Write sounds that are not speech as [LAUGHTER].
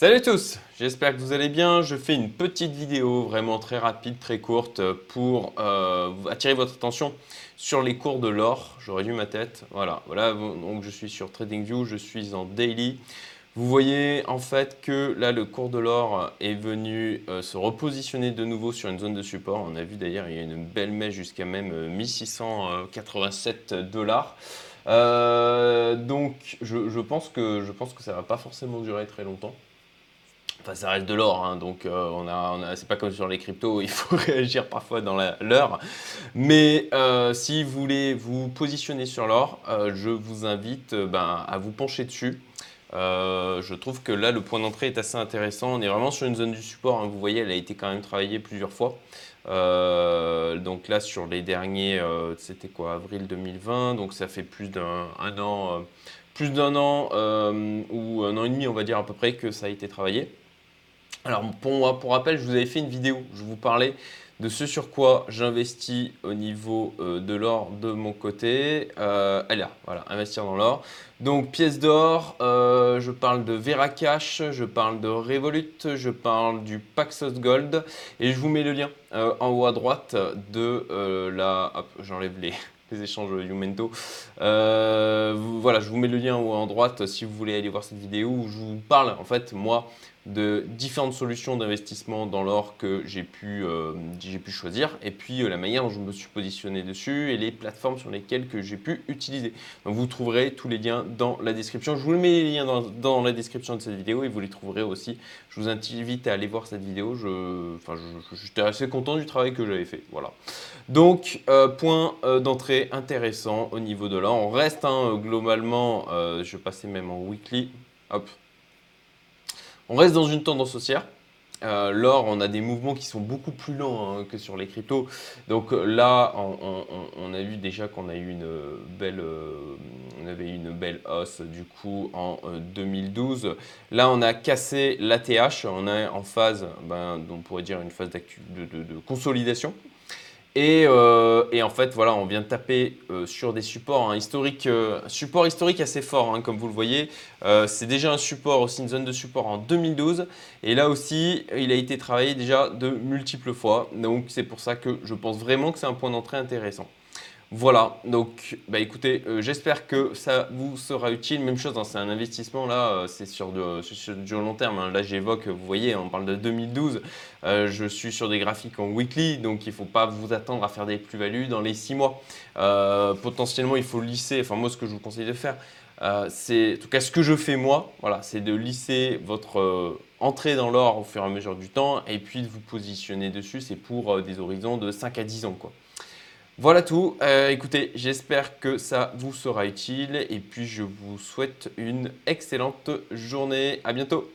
Salut à tous, j'espère que vous allez bien. Je fais une petite vidéo vraiment très rapide, très courte pour euh, attirer votre attention sur les cours de l'or. J'aurais dû ma tête. Voilà, voilà. Donc je suis sur TradingView, je suis en daily. Vous voyez en fait que là le cours de l'or est venu euh, se repositionner de nouveau sur une zone de support. On a vu d'ailleurs il y a une belle mèche jusqu'à même 1687 euh, dollars. donc je, pense que, je pense que ça ne va pas forcément durer très longtemps. Enfin, ça reste de l'or, hein, donc euh, on a, c'est pas comme sur les cryptos, il faut [LAUGHS] réagir parfois dans l'heure. Mais euh, si vous voulez vous positionner sur l'or, euh, je vous invite ben, à vous pencher dessus. je trouve que là, le point d'entrée est assez intéressant. On est vraiment sur une zone du support. Hein. Vous voyez, elle a été quand même travaillée plusieurs fois. donc là, sur les derniers, c'était quoi, avril 2020. Donc ça fait plus d'un an, plus d'un an ou un an et demi, on va dire à peu près, que ça a été travaillé. Alors pour moi, pour rappel, je vous avais fait une vidéo, je vous parlais de ce sur quoi j'investis au niveau euh, de l'or de mon côté. Euh, voilà, investir dans l'or. Donc pièces d'or, euh, je parle de Veracash, je parle de Revolut, je parle du Paxos Gold et je vous mets le lien en haut à droite de la... Hop, j'enlève les, [LAUGHS] les échanges Youmento. voilà, je vous mets le lien en haut à droite si vous voulez aller voir cette vidéo où je vous parle en fait moi de différentes solutions d'investissement dans l'or que j'ai pu, euh, pu choisir et puis euh, la manière dont je me suis positionné dessus et les plateformes sur lesquelles que j'ai pu utiliser. Vous trouverez tous les liens dans la description. Je vous mets les liens dans, la description de cette vidéo et vous les trouverez aussi. Je vous invite à aller voir cette vidéo. Je, enfin, j'étais assez content du travail que j'avais fait. Voilà. Donc, euh, point d'entrée intéressant au niveau de l'or. On reste hein, globalement, je passais même en weekly. Hop, on reste dans une tendance haussière. Euh, l'or, on a des mouvements qui sont beaucoup plus lents hein, que sur les cryptos. Donc euh, là, on, a vu déjà qu'on a eu une belle, euh, on avait une belle hausse du coup en 2012. Là, on a cassé l'ATH. On est en phase, ben, on pourrait dire une phase de, consolidation. Euh, et, en fait, voilà, on vient de taper euh, sur des supports hein, historiques, euh, support historique assez fort, hein, comme vous le voyez. c'est déjà un support, aussi une zone de support en 2012. Et là aussi, il a été travaillé déjà de multiples fois. Donc, c'est pour ça que je pense vraiment que c'est un point d'entrée intéressant. Voilà, donc bah écoutez, euh, j'espère que ça vous sera utile. Même chose, hein, c'est un investissement là, euh, c'est sur, du long terme. Hein. Là, j'évoque, vous voyez, on parle de 2012. Euh, je suis sur des graphiques en weekly, donc il ne faut pas vous attendre à faire des plus-values dans les 6 mois. potentiellement, il faut lisser, enfin moi, ce que je vous conseille de faire, c'est, en tout cas, ce que je fais moi, voilà, c'est de lisser votre entrée dans l'or au fur et à mesure du temps et puis de vous positionner dessus. C'est pour des horizons de 5 à 10 ans, quoi. Voilà tout. Euh, écoutez, j'espère que ça vous sera utile et puis je vous souhaite une excellente journée. À bientôt.